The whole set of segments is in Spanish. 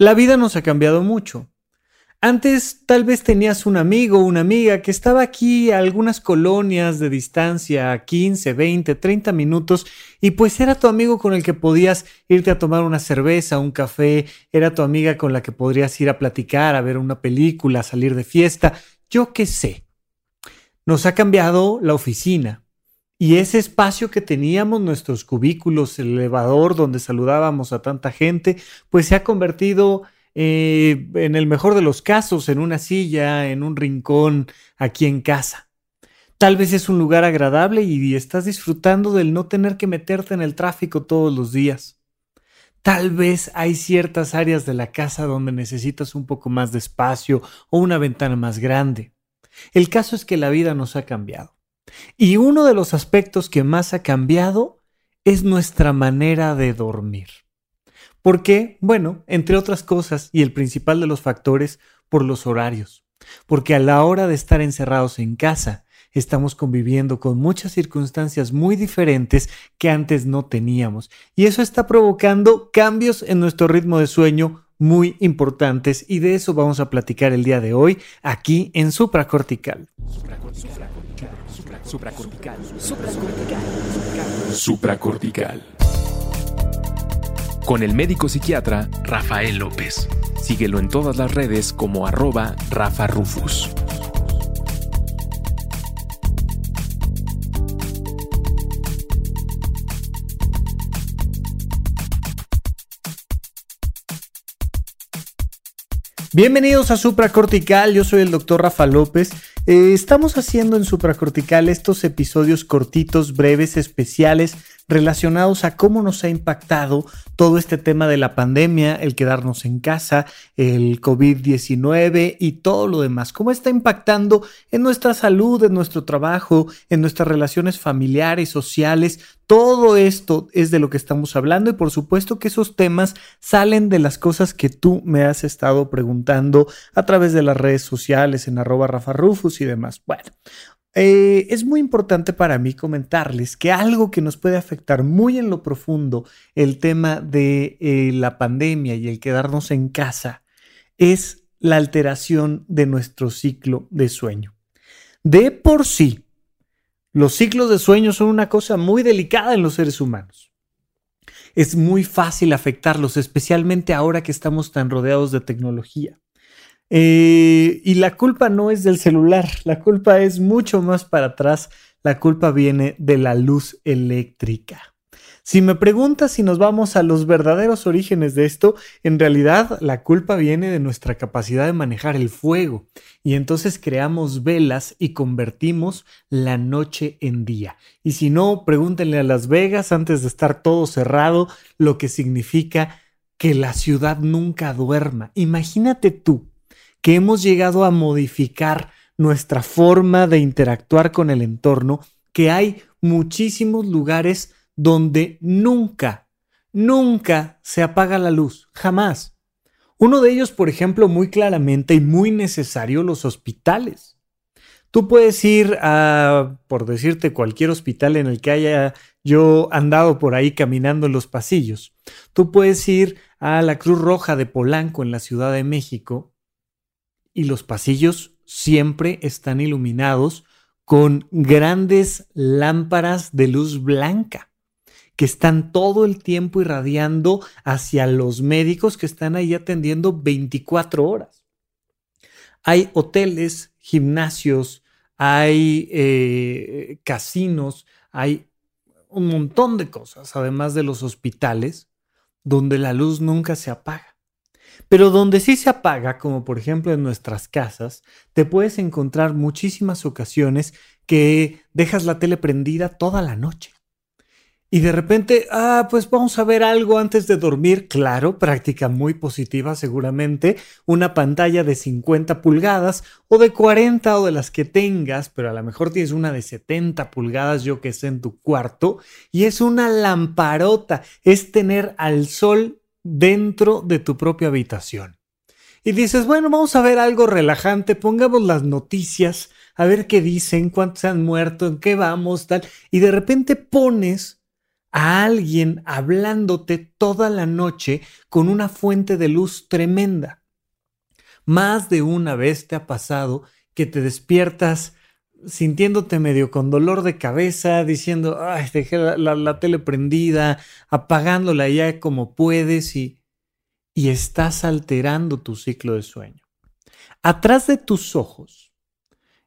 La vida nos ha cambiado mucho. Antes tal vez tenías un amigo o una amiga que estaba aquí a algunas colonias de distancia, a 15, 20, 30 minutos, y pues era tu amigo con el que podías irte a tomar una cerveza, un café, era tu amiga con la que podrías ir a platicar, a ver una película, a salir de fiesta, yo qué sé. Nos ha cambiado la oficina, y ese espacio que teníamos, nuestros cubículos, el elevador donde saludábamos a tanta gente, pues se ha convertido eh, en el mejor de los casos en una silla, en un rincón, aquí en casa. Tal vez es un lugar agradable y estás disfrutando del no tener que meterte en el tráfico todos los días. Tal vez hay ciertas áreas de la casa donde necesitas un poco más de espacio o una ventana más grande. El caso es que la vida nos ha cambiado. Y uno de los aspectos que más ha cambiado es nuestra manera de dormir. ¿Por qué? Bueno, entre otras cosas, y el principal de los factores, por los horarios. Porque a la hora de estar encerrados en casa, estamos conviviendo con muchas circunstancias muy diferentes que antes no teníamos. Y eso está provocando cambios en nuestro ritmo de sueño muy importantes y de eso vamos a platicar el día de hoy aquí en Supracortical. Supracortical. Supracortical. Supracortical. Supracortical. Con el médico psiquiatra Rafael López. Síguelo en todas las redes como arroba Rafa Rufus. Bienvenidos a Supracortical, yo soy el doctor Rafa López eh, estamos haciendo en Supracortical estos episodios cortitos, breves, especiales, relacionados a cómo nos ha impactado todo este tema de la pandemia, el quedarnos en casa, el COVID-19 y todo lo demás. Cómo está impactando en nuestra salud, en nuestro trabajo, en nuestras relaciones familiares, sociales, todo esto es de lo que estamos hablando y por supuesto que esos temas salen de las cosas que tú me has estado preguntando a través de las redes sociales en arroba Rafa Rufus y demás. Bueno, eh, es muy importante para mí comentarles que algo que nos puede afectar muy en lo profundo el tema de eh, la pandemia y el quedarnos en casa es la alteración de nuestro ciclo de sueño. De por sí, los ciclos de sueño son una cosa muy delicada en los seres humanos. Es muy fácil afectarlos, especialmente ahora que estamos tan rodeados de tecnología. Eh, y la culpa no es del celular, la culpa es mucho más para atrás, la culpa viene de la luz eléctrica. Si me preguntas si nos vamos a los verdaderos orígenes de esto, en realidad la culpa viene de nuestra capacidad de manejar el fuego y entonces creamos velas y convertimos la noche en día. Y si no, pregúntenle a Las Vegas antes de estar todo cerrado lo que significa que la ciudad nunca duerma. Imagínate tú que hemos llegado a modificar nuestra forma de interactuar con el entorno, que hay muchísimos lugares donde nunca, nunca se apaga la luz, jamás. Uno de ellos, por ejemplo, muy claramente y muy necesario, los hospitales. Tú puedes ir a, por decirte, cualquier hospital en el que haya yo andado por ahí caminando en los pasillos. Tú puedes ir a la Cruz Roja de Polanco en la Ciudad de México y los pasillos siempre están iluminados con grandes lámparas de luz blanca que están todo el tiempo irradiando hacia los médicos que están ahí atendiendo 24 horas. Hay hoteles, gimnasios, hay eh, casinos, hay un montón de cosas, además de los hospitales, donde la luz nunca se apaga. Pero donde sí se apaga, como por ejemplo en nuestras casas, te puedes encontrar muchísimas ocasiones que dejas la tele prendida toda la noche. Y de repente, ah, pues vamos a ver algo antes de dormir. Claro, práctica muy positiva seguramente. Una pantalla de 50 pulgadas o de 40 o de las que tengas, pero a lo mejor tienes una de 70 pulgadas, yo que sé, en tu cuarto. Y es una lamparota. Es tener al sol dentro de tu propia habitación. Y dices, bueno, vamos a ver algo relajante, pongamos las noticias, a ver qué dicen, cuántos han muerto, en qué vamos, tal. Y de repente pones a alguien hablándote toda la noche con una fuente de luz tremenda. Más de una vez te ha pasado que te despiertas sintiéndote medio con dolor de cabeza, diciendo, ay, dejé la, tele prendida, apagándola ya como puedes y, y estás alterando tu ciclo de sueño. Atrás de tus ojos,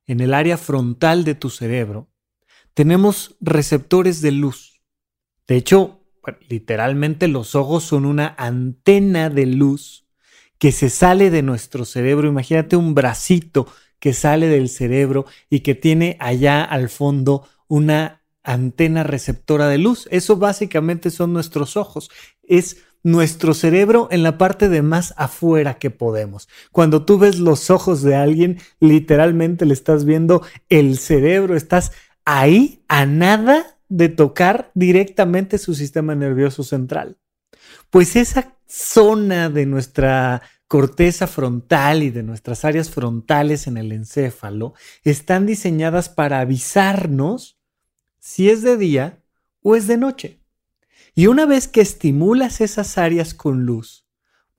en el área frontal de tu cerebro, tenemos receptores de luz. De hecho, literalmente los ojos son una antena de luz que se sale de nuestro cerebro. Imagínate un bracito que sale del cerebro y que tiene allá al fondo una antena receptora de luz. Eso básicamente son nuestros ojos. Es nuestro cerebro en la parte de más afuera que podemos. Cuando tú ves los ojos de alguien, literalmente le estás viendo el cerebro, estás ahí a nada de tocar directamente su sistema nervioso central. Pues esa zona de nuestra corteza frontal y de nuestras áreas frontales en el encéfalo están diseñadas para avisarnos si es de día o es de noche. Y una vez que estimulas esas áreas con luz,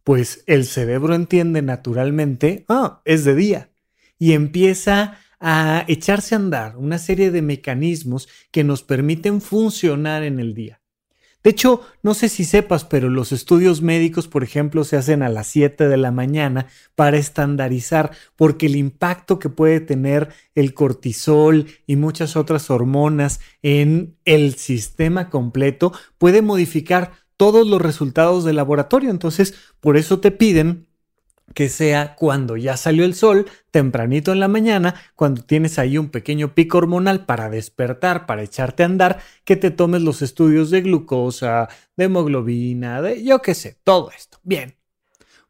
pues el cerebro entiende naturalmente, ah, es de día, y empieza a echarse a andar una serie de mecanismos que nos permiten funcionar en el día. De hecho, no sé si sepas, pero los estudios médicos, por ejemplo, se hacen a las 7 de la mañana para estandarizar, porque el impacto que puede tener el cortisol y muchas otras hormonas en el sistema completo puede modificar todos los resultados del laboratorio. Entonces, por eso te piden que sea cuando ya salió el sol, tempranito en la mañana, cuando tienes ahí un pequeño pico hormonal para despertar, para echarte a andar, que te tomes los estudios de glucosa, de hemoglobina, de yo qué sé, todo esto. Bien,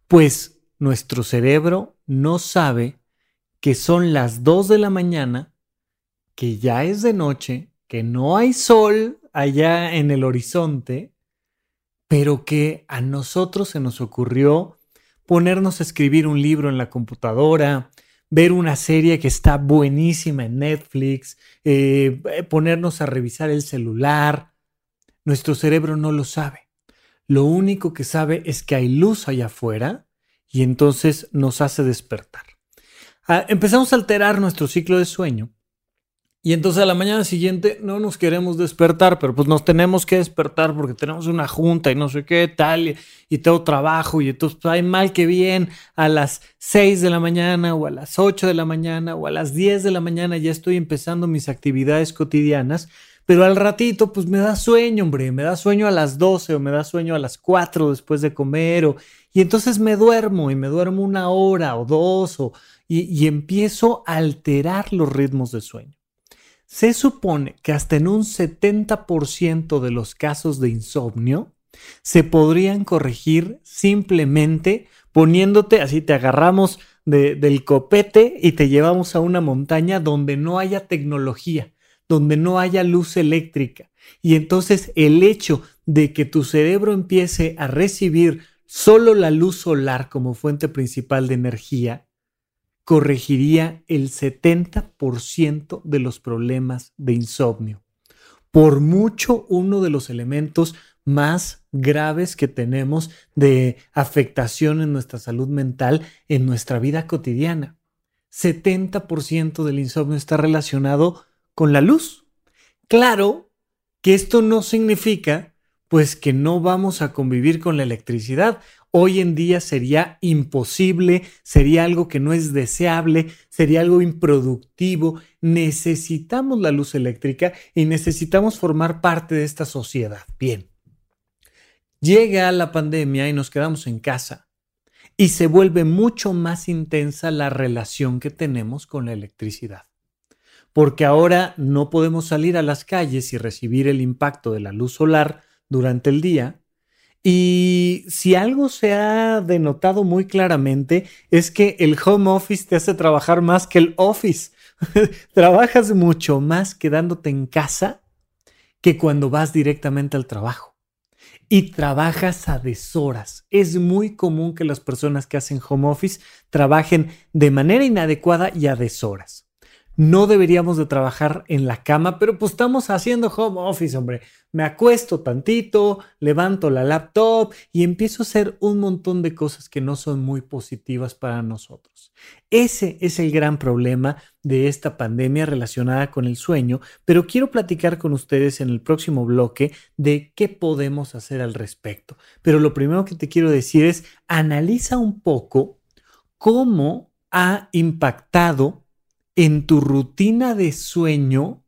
pues nuestro cerebro no sabe que son las 2 de la mañana, que ya es de noche, que no hay sol allá en el horizonte, pero que a nosotros se nos ocurrió ponernos a escribir un libro en la computadora, ver una serie que está buenísima en Netflix, eh, ponernos a revisar el celular. Nuestro cerebro no lo sabe. Lo único que sabe es que hay luz allá afuera y entonces nos hace despertar. Ah, empezamos a alterar nuestro ciclo de sueño y entonces a la mañana siguiente no nos queremos despertar, pero pues nos tenemos que despertar porque tenemos una junta y no sé qué tal, y, todo trabajo, y entonces pues, hay mal que bien a las 6 de la mañana o a las 8 de la mañana o a las 10 de la mañana ya estoy empezando mis actividades cotidianas, pero al ratito pues me da sueño, hombre, me da sueño a las 12 o me da sueño a las 4 después de comer, o, y entonces me duermo y me duermo una hora o dos, o, y empiezo a alterar los ritmos de sueño. Se supone que hasta en un 70% de los casos de insomnio se podrían corregir simplemente poniéndote, así te agarramos del copete y te llevamos a una montaña donde no haya tecnología, donde no haya luz eléctrica. Y entonces el hecho de que tu cerebro empiece a recibir solo la luz solar como fuente principal de energía, corregiría el 70% de los problemas de insomnio. Por mucho uno de los elementos más graves que tenemos de afectación en nuestra salud mental en nuestra vida cotidiana. 70% del insomnio está relacionado con la luz. Claro que esto no significa pues que no vamos a convivir con la electricidad hoy en día sería imposible, sería algo que no es deseable, sería algo improductivo. Necesitamos la luz eléctrica y necesitamos formar parte de esta sociedad. Bien, llega la pandemia y nos quedamos en casa y se vuelve mucho más intensa la relación que tenemos con la electricidad. Porque ahora no podemos salir a las calles y recibir el impacto de la luz solar durante el día, y si algo se ha denotado muy claramente es que el home office te hace trabajar más que el office. Trabajas mucho más quedándote en casa que cuando vas directamente al trabajo. Y trabajas a deshoras. Es muy común que las personas que hacen home office trabajen de manera inadecuada y a deshoras. No deberíamos de trabajar en la cama, pero pues estamos haciendo home office, hombre. Me acuesto tantito, levanto la laptop y empiezo a hacer un montón de cosas que no son muy positivas para nosotros. Ese es el gran problema de esta pandemia relacionada con el sueño, pero quiero platicar con ustedes en el próximo bloque de qué podemos hacer al respecto. Pero lo primero que te quiero decir es, analiza un poco cómo ha impactado en tu rutina de sueño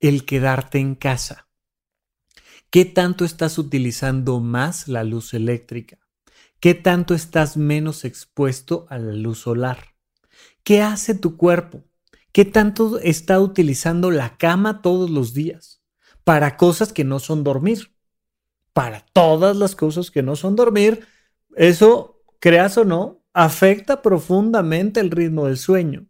el quedarte en casa? ¿Qué tanto estás utilizando más la luz eléctrica? ¿Qué tanto estás menos expuesto a la luz solar? ¿Qué hace tu cuerpo? ¿Qué tanto está utilizando la cama todos los días? Para cosas que no son dormir. Para todas las cosas que no son dormir, eso, creas o no, afecta profundamente el ritmo del sueño.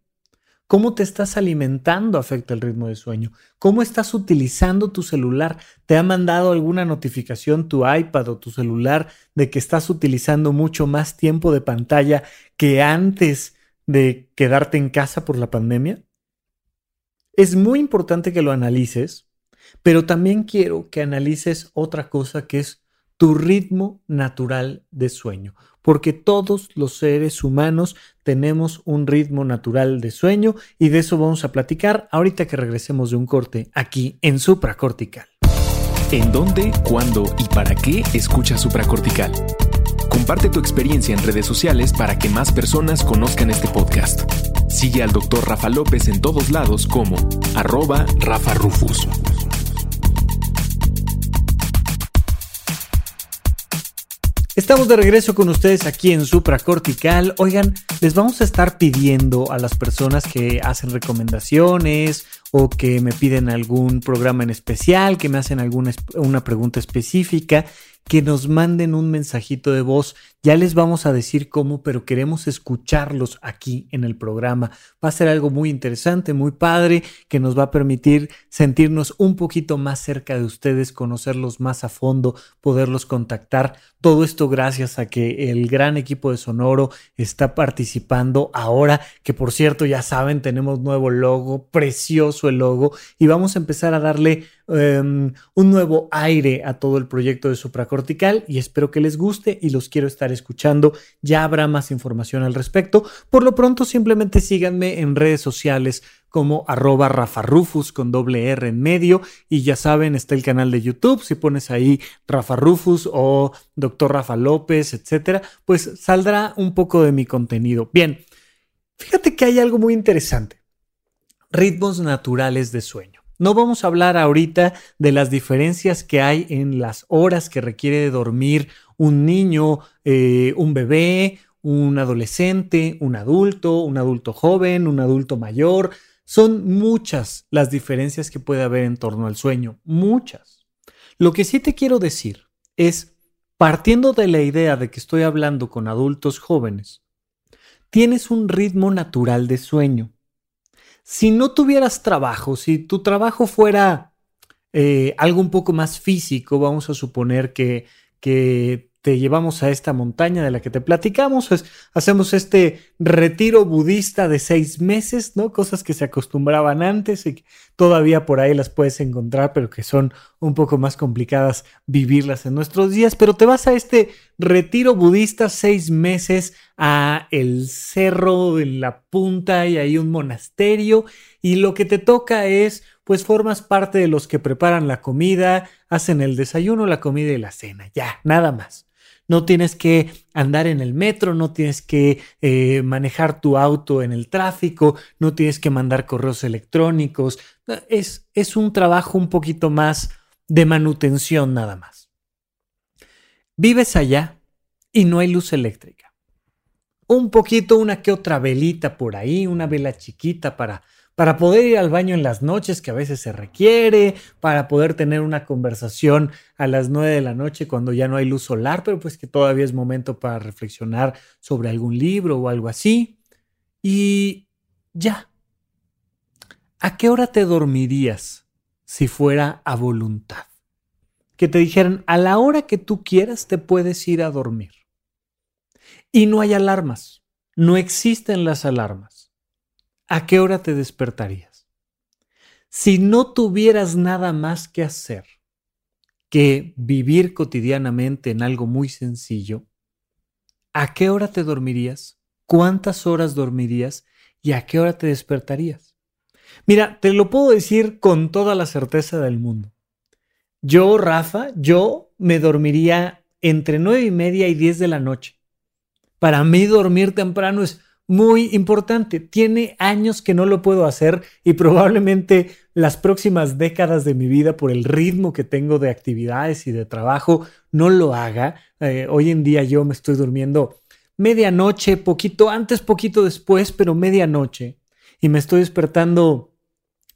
Cómo te estás alimentando afecta el ritmo de sueño. Cómo estás utilizando tu celular. ¿Te ha mandado alguna notificación tu iPad o tu celular de que estás utilizando mucho más tiempo de pantalla que antes de quedarte en casa por la pandemia? Es muy importante que lo analices, pero también quiero que analices otra cosa que es tu ritmo natural de sueño porque todos los seres humanos tenemos un ritmo natural de sueño y de eso vamos a platicar ahorita que regresemos de un corte aquí en supracortical. ¿En dónde, cuándo y para qué escuchas supracortical? Comparte tu experiencia en redes sociales para que más personas conozcan este podcast. Sigue al Dr. Rafa López en todos lados como arroba Rafa Rufus. Estamos de regreso con ustedes aquí en Supracortical. Oigan, les vamos a estar pidiendo a las personas que hacen recomendaciones o que me piden algún programa en especial, que me hacen alguna una pregunta específica, que nos manden un mensajito de voz. Ya les vamos a decir cómo, pero queremos escucharlos aquí en el programa. Va a ser algo muy interesante, muy padre, que nos va a permitir sentirnos un poquito más cerca de ustedes, conocerlos más a fondo, poderlos contactar. Todo esto gracias a que el gran equipo de Sonoro está participando ahora, que por cierto ya saben, tenemos nuevo logo, precioso el logo, y vamos a empezar a darle Em, un nuevo aire a todo el proyecto de supracortical y espero que les guste y los quiero estar escuchando. Ya habrá más información al respecto. Por lo pronto simplemente síganme en redes sociales como arroba rafarufus con doble R en medio y ya saben está el canal de YouTube si pones ahí Rafa Rufus o Doctor Rafa López etcétera pues saldrá un poco de mi contenido bien fíjate que hay algo muy interesante ritmos naturales de sueño no vamos a hablar ahorita de las diferencias que hay en las horas que requiere dormir un niño, eh, un bebé, un adolescente, un adulto, un adulto joven, un adulto mayor. Son muchas las diferencias que puede haber en torno al sueño, muchas. Lo que sí te quiero decir es, partiendo de la idea de que estoy hablando con adultos jóvenes, tienes un ritmo natural de sueño si no tuvieras trabajo, si tu trabajo fuera eh, algo un poco más físico, vamos a suponer que, que te llevamos a esta montaña de la que te platicamos, pues hacemos este retiro budista de seis meses, ¿no? Cosas que se acostumbraban antes y que todavía por ahí las puedes encontrar, pero que son un poco más complicadas vivirlas en nuestros días. Pero te vas a este retiro budista seis meses a el cerro en la punta y hay un monasterio y lo que te toca es pues formas parte de los que preparan la comida, hacen el desayuno, la comida y la cena, ya, nada más. No tienes que andar en el metro, no tienes que eh, manejar tu auto en el tráfico, no tienes que mandar correos electrónicos. Es, es un trabajo un poquito más de manutención nada más. Vives allá y no hay luz eléctrica. Un poquito, una que otra velita por ahí, una vela chiquita para para poder ir al baño en las noches que a veces se requiere, para poder tener una conversación a las 9 de la noche cuando ya no hay luz solar, pero pues que todavía es momento para reflexionar sobre algún libro o algo así. Y ya. ¿A qué hora te dormirías si fuera a voluntad? Que te dijeran, a la hora que tú quieras te puedes ir a dormir. Y no hay alarmas, no existen las alarmas ¿a qué hora te despertarías? Si no tuvieras nada más que hacer que vivir cotidianamente en algo muy sencillo, ¿a qué hora te dormirías? ¿Cuántas horas dormirías? ¿Y a qué hora te despertarías? Mira, te lo puedo decir con toda la certeza del mundo. Yo, Rafa, yo me dormiría entre nueve y media y diez de la noche. Para mí dormir temprano es muy importante. Tiene años que no lo puedo hacer y probablemente las próximas décadas de mi vida, por el ritmo que tengo de actividades y de trabajo, no lo haga. Eh, hoy en día yo me estoy durmiendo medianoche, poquito antes, poquito después, pero medianoche. Y me estoy despertando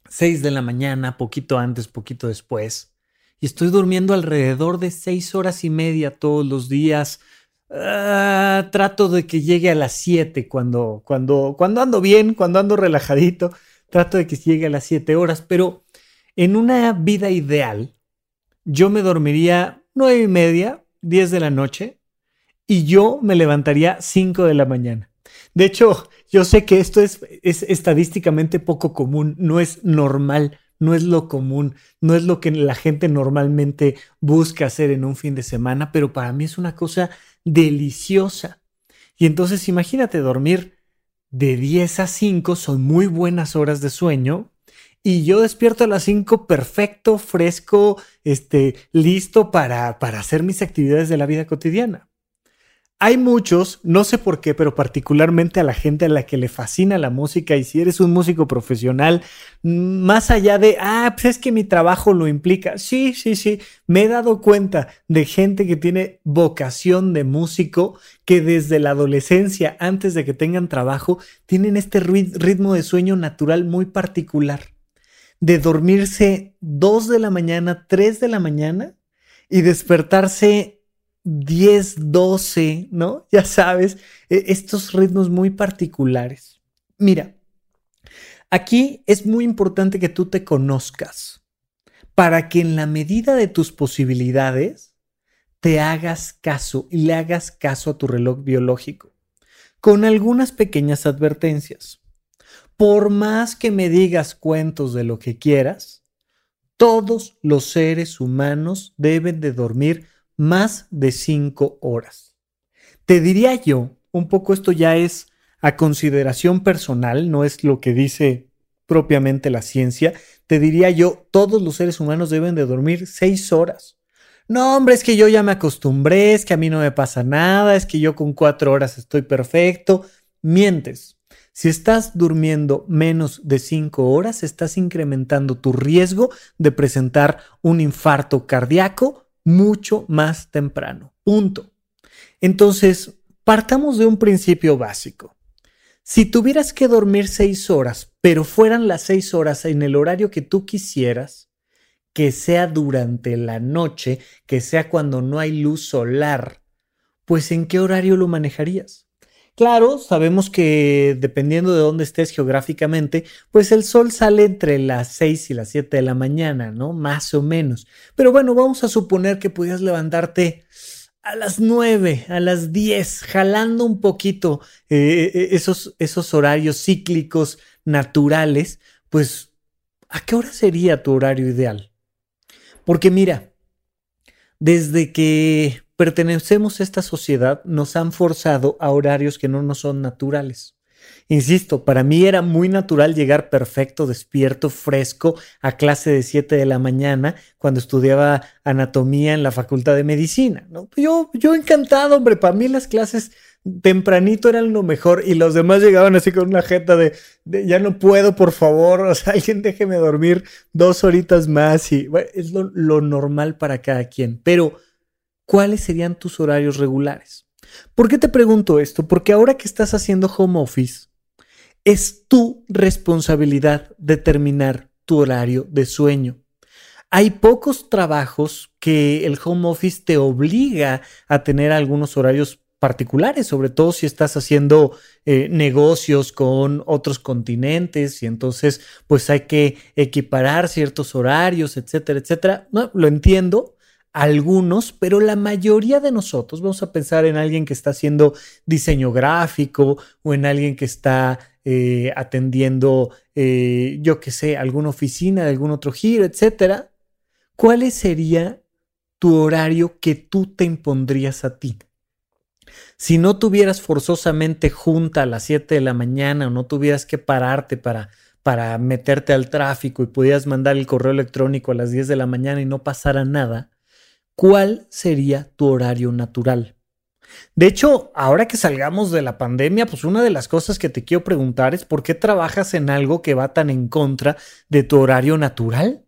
seis de la mañana, poquito antes, poquito después. Y estoy durmiendo alrededor de seis horas y media todos los días Ah, trato de que llegue a las 7 cuando, cuando, cuando ando bien, cuando ando relajadito, trato de que llegue a las 7 horas, pero en una vida ideal, yo me dormiría 9 y media, 10 de la noche, y yo me levantaría 5 de la mañana. De hecho, yo sé que esto es, es estadísticamente poco común, no es normal, no es lo común, no es lo que la gente normalmente busca hacer en un fin de semana, pero para mí es una cosa deliciosa. Y entonces imagínate dormir de 10 a 5, son muy buenas horas de sueño. Y yo despierto a las 5 perfecto, fresco, este, listo para, para hacer mis actividades de la vida cotidiana. Hay muchos, no sé por qué, pero particularmente a la gente a la que le fascina la música y si eres un músico profesional, más allá de, ah, pues es que mi trabajo lo implica. Sí, sí, sí, me he dado cuenta de gente que tiene vocación de músico que desde la adolescencia, antes de que tengan trabajo, tienen este ritmo de sueño natural muy particular. De dormirse 2 de la mañana, 3 de la mañana y despertarse 10, 12, ¿no? Ya sabes, e, estos ritmos muy particulares. Mira, aquí es muy importante que tú te conozcas para que en la medida de tus posibilidades te hagas caso y le hagas caso a tu reloj biológico, con algunas pequeñas advertencias. Por más que me digas cuentos de lo que quieras, todos los seres humanos deben de dormir más de cinco horas. Te diría yo, un poco esto ya es a consideración personal, no es lo que dice propiamente la ciencia, te diría yo, todos los seres humanos deben de dormir seis horas. No, hombre, es que yo ya me acostumbré, es que a mí no me pasa nada, es que yo con cuatro horas estoy perfecto. Mientes. Si estás durmiendo menos de cinco horas, estás incrementando tu riesgo de presentar un infarto cardíaco mucho más temprano. Punto. Entonces, partamos de un principio básico. Si tuvieras que dormir seis horas, pero fueran las seis horas en el horario que tú quisieras, que sea durante la noche, que sea cuando no hay luz solar, pues ¿en qué horario lo manejarías? Claro, sabemos que dependiendo de dónde estés geográficamente, pues el sol sale entre las 6 y las 7 de la mañana, ¿no? Más o menos. Pero bueno, vamos a suponer que pudieras levantarte a las 9, a las 10, jalando un poquito eh, eh, esos, esos horarios cíclicos naturales, pues ¿a qué hora sería tu horario ideal? Porque mira, desde que pertenecemos a esta sociedad nos han forzado a horarios que no nos son naturales. Insisto, para mí era muy natural llegar perfecto, despierto, fresco a clase de 7 de la mañana cuando estudiaba anatomía en la Facultad de Medicina. Yo, yo encantado, hombre, para mí las clases tempranito eran lo mejor y los demás llegaban así con una jeta de, ya no puedo, por favor, alguien déjeme dormir dos horitas más y es lo normal para cada quien. Pero ¿cuáles serían tus horarios regulares? ¿Por qué te pregunto esto? Porque ahora que estás haciendo home office, es tu responsabilidad determinar tu horario de sueño. Hay pocos trabajos que el home office te obliga a tener algunos horarios particulares, sobre todo si estás haciendo eh, negocios con otros continentes y entonces pues hay que equiparar ciertos horarios, etcétera, etcétera. No, lo entiendo, algunos, pero la mayoría de nosotros, vamos a pensar en alguien que está haciendo diseño gráfico o en alguien que está eh, atendiendo, eh, yo qué sé, alguna oficina algún otro giro, etcétera, ¿cuál sería tu horario que tú te impondrías a ti? Si no tuvieras forzosamente junta a las 7 de la mañana o no tuvieras que pararte para, para meterte al tráfico y pudieras mandar el correo electrónico a las 10 de la mañana y no pasara nada, ¿cuál sería tu horario natural? De hecho, ahora que salgamos de la pandemia, pues una de las cosas que te quiero preguntar es por qué trabajas en algo que va tan en contra de tu horario natural.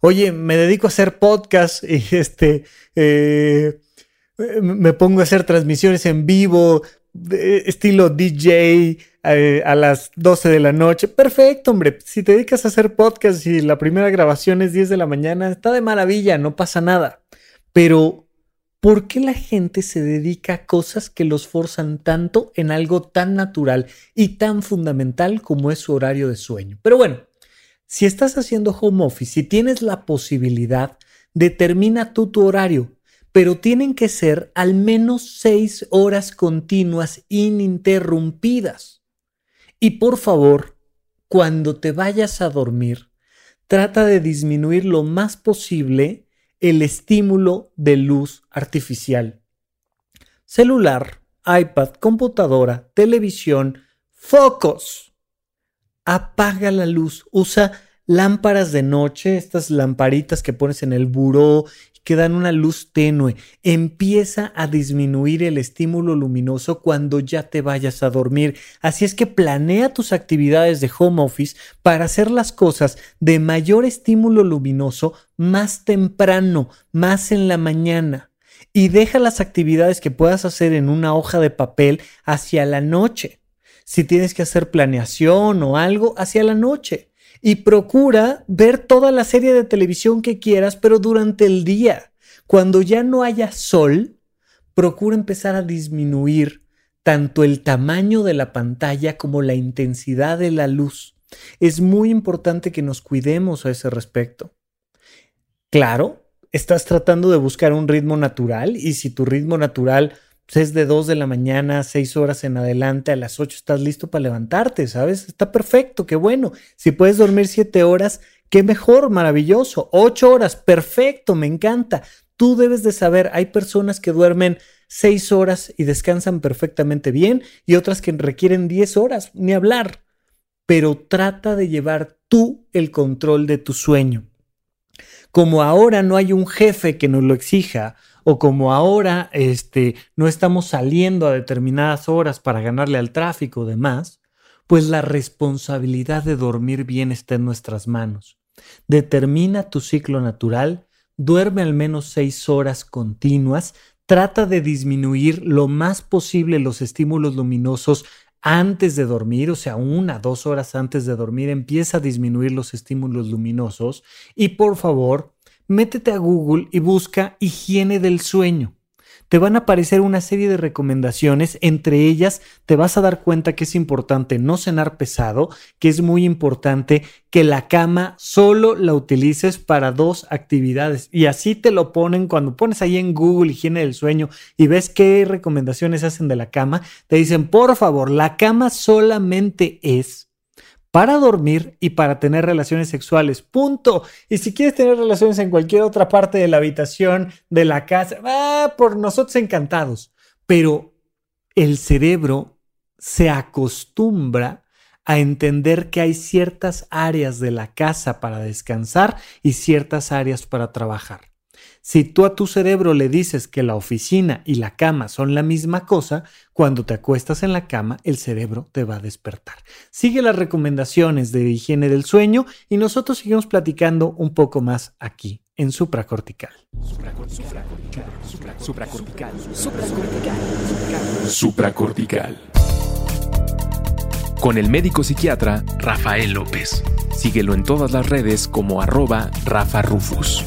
Oye, me dedico a hacer podcast y este, eh, me pongo a hacer transmisiones en vivo, estilo DJ eh, a las 12 de la noche. Perfecto, hombre. Si te dedicas a hacer podcast y la primera grabación es 10 de la mañana, está de maravilla, no pasa nada. Pero, ¿por qué la gente se dedica a cosas que los forzan tanto en algo tan natural y tan fundamental como es su horario de sueño? Pero bueno, si estás haciendo home office, si tienes la posibilidad, determina tú tu horario pero tienen que ser al menos seis horas continuas ininterrumpidas. Y por favor, cuando te vayas a dormir, trata de disminuir lo más posible el estímulo de luz artificial. Celular, iPad, computadora, televisión, focos. Apaga la luz, usa lámparas de noche, estas lamparitas que pones en el buró que dan una luz tenue. Empieza a disminuir el estímulo luminoso cuando ya te vayas a dormir. Así es que planea tus actividades de home office para hacer las cosas de mayor estímulo luminoso más temprano, más en la mañana. Y deja las actividades que puedas hacer en una hoja de papel hacia la noche. Si tienes que hacer planeación o algo, hacia la noche y procura ver toda la serie de televisión que quieras, pero durante el día. Cuando ya no haya sol, procura empezar a disminuir tanto el tamaño de la pantalla como la intensidad de la luz. Es muy importante que nos cuidemos a ese respecto. Claro, estás tratando de buscar un ritmo natural y si tu ritmo natural es de 2 de la mañana, 6 horas en adelante, a las 8 estás listo para levantarte, ¿sabes? Está perfecto, qué bueno. Si puedes dormir 7 horas, qué mejor, maravilloso. 8 horas, perfecto, me encanta. Tú debes de saber, hay personas que duermen 6 horas y descansan perfectamente bien y otras que requieren 10 horas, ni hablar. Pero trata de llevar tú el control de tu sueño. Como ahora no hay un jefe que nos lo exija, o como ahora este, no estamos saliendo a determinadas horas para ganarle al tráfico o demás, pues la responsabilidad de dormir bien está en nuestras manos. Determina tu ciclo natural, duerme al menos seis horas continuas, trata de disminuir lo más posible los estímulos luminosos antes de dormir, o sea, una, dos horas antes de dormir, empieza a disminuir los estímulos luminosos y por favor, métete a Google y busca higiene del sueño. Te van a aparecer una serie de recomendaciones, entre ellas te vas a dar cuenta que es importante no cenar pesado, que es muy importante que la cama solo la utilices para dos actividades. Y así te lo ponen cuando pones ahí en Google higiene del sueño y ves qué recomendaciones hacen de la cama, te dicen, por favor, la cama solamente es para dormir y para tener relaciones sexuales. Punto. Y si quieres tener relaciones en cualquier otra parte de la habitación, de la casa, por nosotros encantados. Pero el cerebro se acostumbra a entender que hay ciertas áreas de la casa para descansar y ciertas áreas para trabajar. Si tú a tu cerebro le dices que la oficina y la cama son la misma cosa, cuando te acuestas en la cama, el cerebro te va a despertar. Sigue las recomendaciones de higiene del sueño y nosotros seguimos platicando un poco más aquí en supracortical. Supracortical. Supracortical. Supracortical. Supracortical. Con el médico psiquiatra Rafael López. Síguelo en todas las redes como arroba Rafa Rufus.